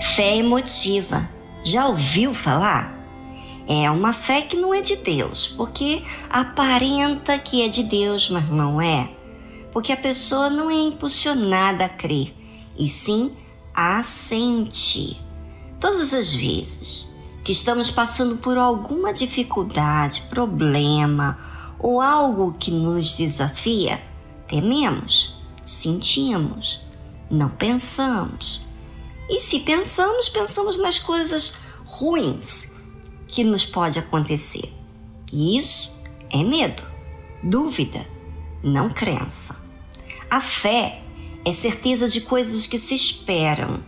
Fé emotiva. Já ouviu falar? É uma fé que não é de Deus, porque aparenta que é de Deus, mas não é. Porque a pessoa não é impulsionada a crer, e sim a sentir. Todas as vezes que estamos passando por alguma dificuldade, problema ou algo que nos desafia, tememos, sentimos, não pensamos. E se pensamos, pensamos nas coisas ruins que nos pode acontecer. E isso é medo, dúvida, não crença. A fé é certeza de coisas que se esperam,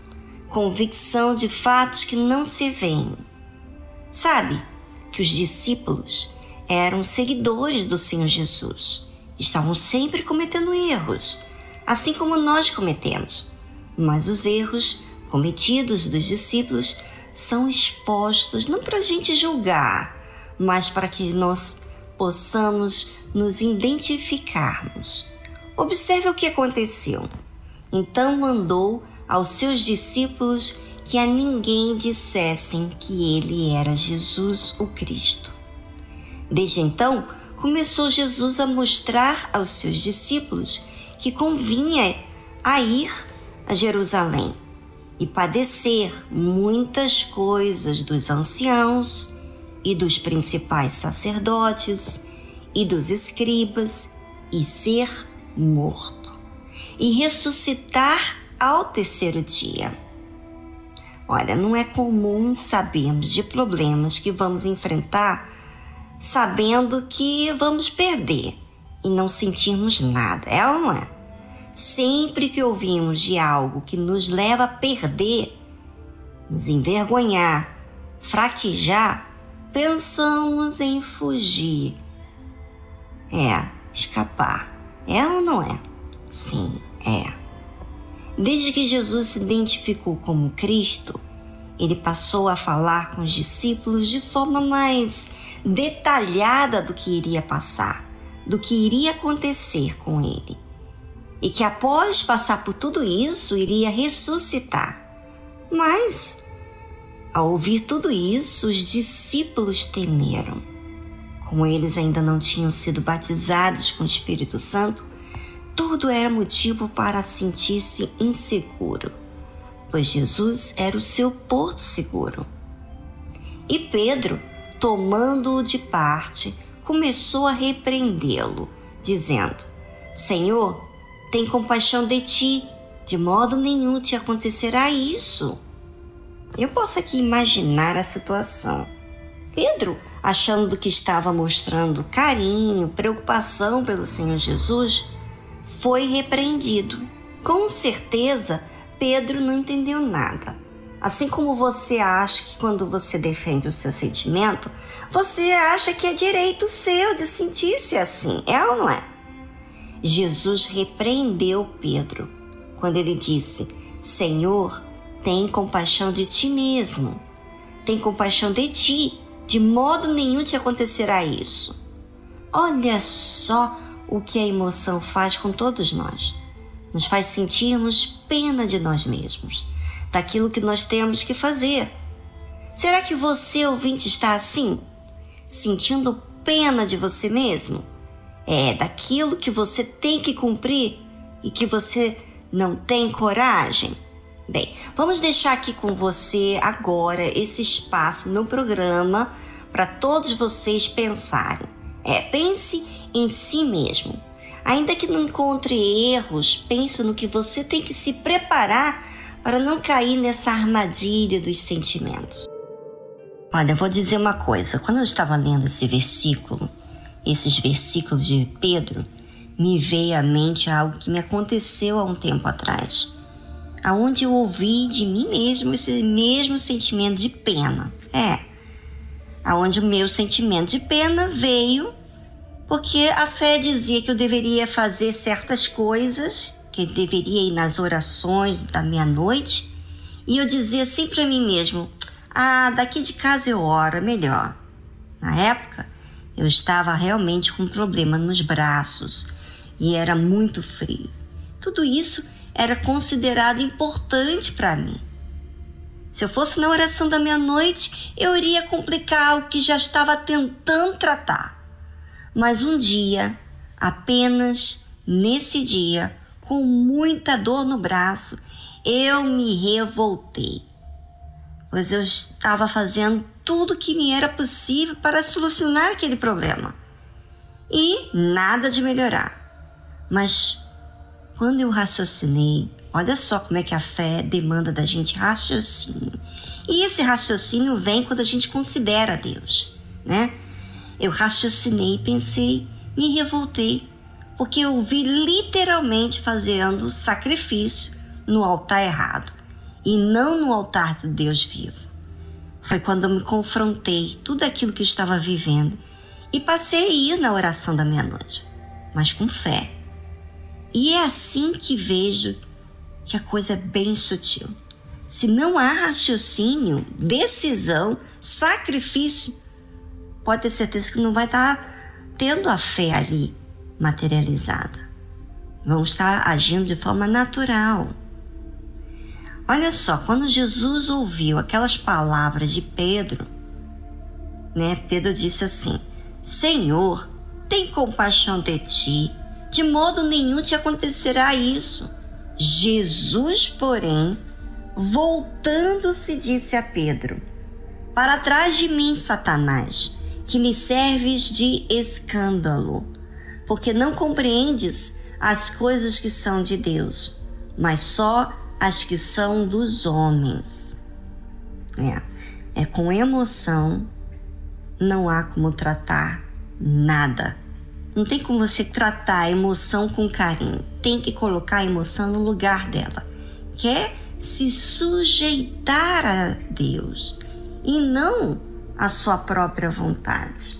convicção de fatos que não se veem. Sabe que os discípulos eram seguidores do Senhor Jesus, estavam sempre cometendo erros, assim como nós cometemos, mas os erros cometidos dos discípulos são expostos não para a gente julgar, mas para que nós possamos nos identificarmos. Observe o que aconteceu. Então mandou aos seus discípulos que a ninguém dissessem que ele era Jesus o Cristo. Desde então, começou Jesus a mostrar aos seus discípulos que convinha a ir a Jerusalém e padecer muitas coisas dos anciãos e dos principais sacerdotes e dos escribas e ser morto e ressuscitar ao terceiro dia. Olha, não é comum sabermos de problemas que vamos enfrentar sabendo que vamos perder e não sentirmos nada, é ou não é? Sempre que ouvimos de algo que nos leva a perder, nos envergonhar, fraquejar, pensamos em fugir. É, escapar. É ou não é? Sim, é. Desde que Jesus se identificou como Cristo, ele passou a falar com os discípulos de forma mais detalhada do que iria passar, do que iria acontecer com ele e que após passar por tudo isso iria ressuscitar. Mas, ao ouvir tudo isso, os discípulos temeram. Como eles ainda não tinham sido batizados com o Espírito Santo, tudo era motivo para sentir-se inseguro, pois Jesus era o seu porto seguro. E Pedro, tomando-o de parte, começou a repreendê-lo, dizendo: Senhor, tem compaixão de ti, de modo nenhum te acontecerá isso. Eu posso aqui imaginar a situação. Pedro, achando que estava mostrando carinho, preocupação pelo Senhor Jesus, foi repreendido. Com certeza, Pedro não entendeu nada. Assim como você acha que quando você defende o seu sentimento, você acha que é direito seu de sentir-se assim, é ou não é? Jesus repreendeu Pedro quando ele disse: Senhor, tem compaixão de ti mesmo, tem compaixão de ti, de modo nenhum te acontecerá isso. Olha só o que a emoção faz com todos nós. Nos faz sentirmos pena de nós mesmos, daquilo que nós temos que fazer. Será que você, ouvinte, está assim? Sentindo pena de você mesmo? é, daquilo que você tem que cumprir e que você não tem coragem? Bem, vamos deixar aqui com você agora esse espaço no programa para todos vocês pensarem. É, pense em si mesmo. Ainda que não encontre erros, pense no que você tem que se preparar para não cair nessa armadilha dos sentimentos. Olha, eu vou dizer uma coisa. Quando eu estava lendo esse versículo, esses versículos de Pedro, me veio à mente algo que me aconteceu há um tempo atrás, aonde eu ouvi de mim mesmo esse mesmo sentimento de pena. É, aonde o meu sentimento de pena veio porque a fé dizia que eu deveria fazer certas coisas, que deveria ir nas orações da meia-noite, e eu dizia sempre para mim mesmo: "Ah, daqui de casa eu oro, é melhor". Na época, eu estava realmente com um problema nos braços e era muito frio. Tudo isso era considerado importante para mim. Se eu fosse na oração da meia-noite, eu iria complicar o que já estava tentando tratar. Mas um dia, apenas nesse dia, com muita dor no braço, eu me revoltei, pois eu estava fazendo tudo que me era possível para solucionar aquele problema e nada de melhorar. Mas quando eu raciocinei, olha só como é que a fé demanda da gente raciocínio. E esse raciocínio vem quando a gente considera Deus, né? Eu raciocinei pensei, me revoltei, porque eu vi literalmente fazendo sacrifício no altar errado e não no altar do Deus vivo. Foi quando eu me confrontei tudo aquilo que eu estava vivendo e passei a ir na oração da meia-noite, mas com fé. E é assim que vejo que a coisa é bem sutil. Se não há raciocínio, decisão, sacrifício, pode ter certeza que não vai estar tendo a fé ali materializada. Vão estar agindo de forma natural. Olha só, quando Jesus ouviu aquelas palavras de Pedro, né? Pedro disse assim: Senhor, tem compaixão de ti, de modo nenhum te acontecerá isso. Jesus, porém, voltando-se, disse a Pedro: Para trás de mim, Satanás, que me serves de escândalo, porque não compreendes as coisas que são de Deus, mas só as que são dos homens. É, é com emoção, não há como tratar nada. Não tem como você tratar a emoção com carinho. Tem que colocar a emoção no lugar dela. Quer se sujeitar a Deus e não a sua própria vontade.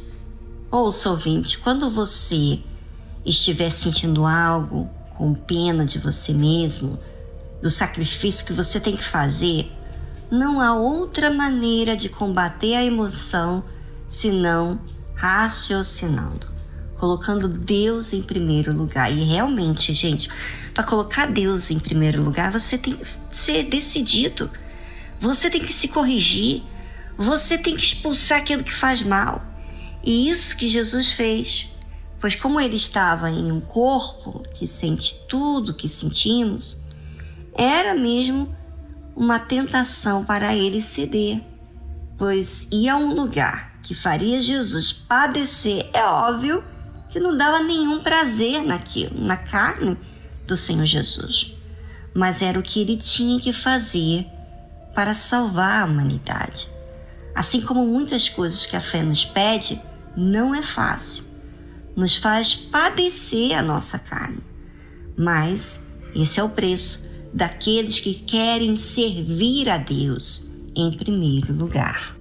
Ouça, ouvinte, quando você estiver sentindo algo com pena de você mesmo, do sacrifício que você tem que fazer, não há outra maneira de combater a emoção senão raciocinando, colocando Deus em primeiro lugar. E realmente, gente, para colocar Deus em primeiro lugar, você tem que ser decidido. Você tem que se corrigir. Você tem que expulsar aquilo que faz mal. E isso que Jesus fez. Pois como ele estava em um corpo que sente tudo que sentimos, era mesmo uma tentação para ele ceder, pois ia a um lugar que faria Jesus padecer. É óbvio que não dava nenhum prazer naquilo, na carne do Senhor Jesus, mas era o que ele tinha que fazer para salvar a humanidade. Assim como muitas coisas que a fé nos pede, não é fácil. Nos faz padecer a nossa carne. Mas esse é o preço daqueles que querem servir a Deus em primeiro lugar.